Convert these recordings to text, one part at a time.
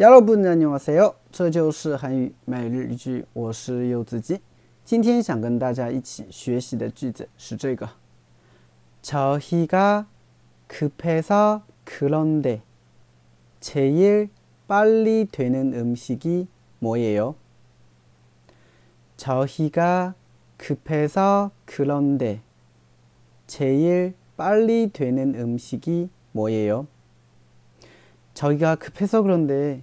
여러분 안녕하세요. 这就是韩语每日一句我是柚子鸡今天想跟大家一起学习的句子是这个 저희가 급해서 그런데 제일 빨리 되는 음식이 뭐예요? 저희가 급해서 그런데 제일 빨리 되는 음식이 뭐예요? 저희가 급해서 그런데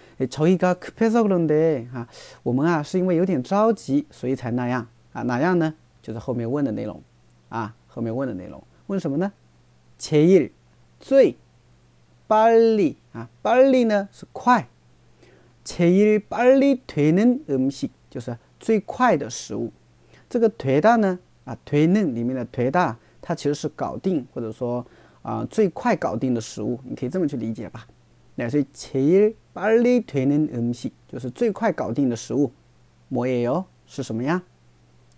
저희가 급해서 그런데 아, 我们啊是因为有点着急，所以才那样啊。哪样呢？就是后面问的内容啊，后面问的内容。问什么呢？ 제일 最빨리 아, 빨리呢是快 제일 빨리 되는 음식 就是最快的食物。这个 되다呢 啊 되는 里面的 되다 它其实是搞定或者说啊最快搞定的食物，你可以这么去理解吧。 那所以제일빨리되는음식就是最快搞定的食物，뭐예요是什么呀？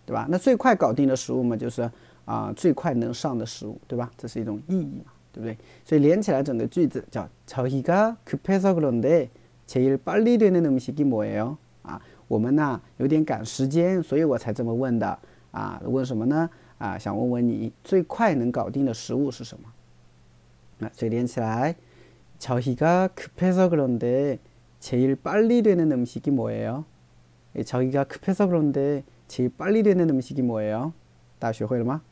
对吧？那最快搞定的食物嘛，就是啊最快能上的食物，对吧？这是一种意义嘛，对不对？所以连起来整个句子叫저희가급해서그런데제일빨리되는음식이뭐예요啊，我们呢有点赶时间，所以我才这么问的啊。问什么呢？啊，想问问你最快能搞定的食物是什么？那所以连起来。 저희가 급해서 그런데 제일 빨리 되는 음식이 뭐예요? 저희가 급해서 그런데 제일 빨리 되는 음식이 뭐예요? 大家学会了吗？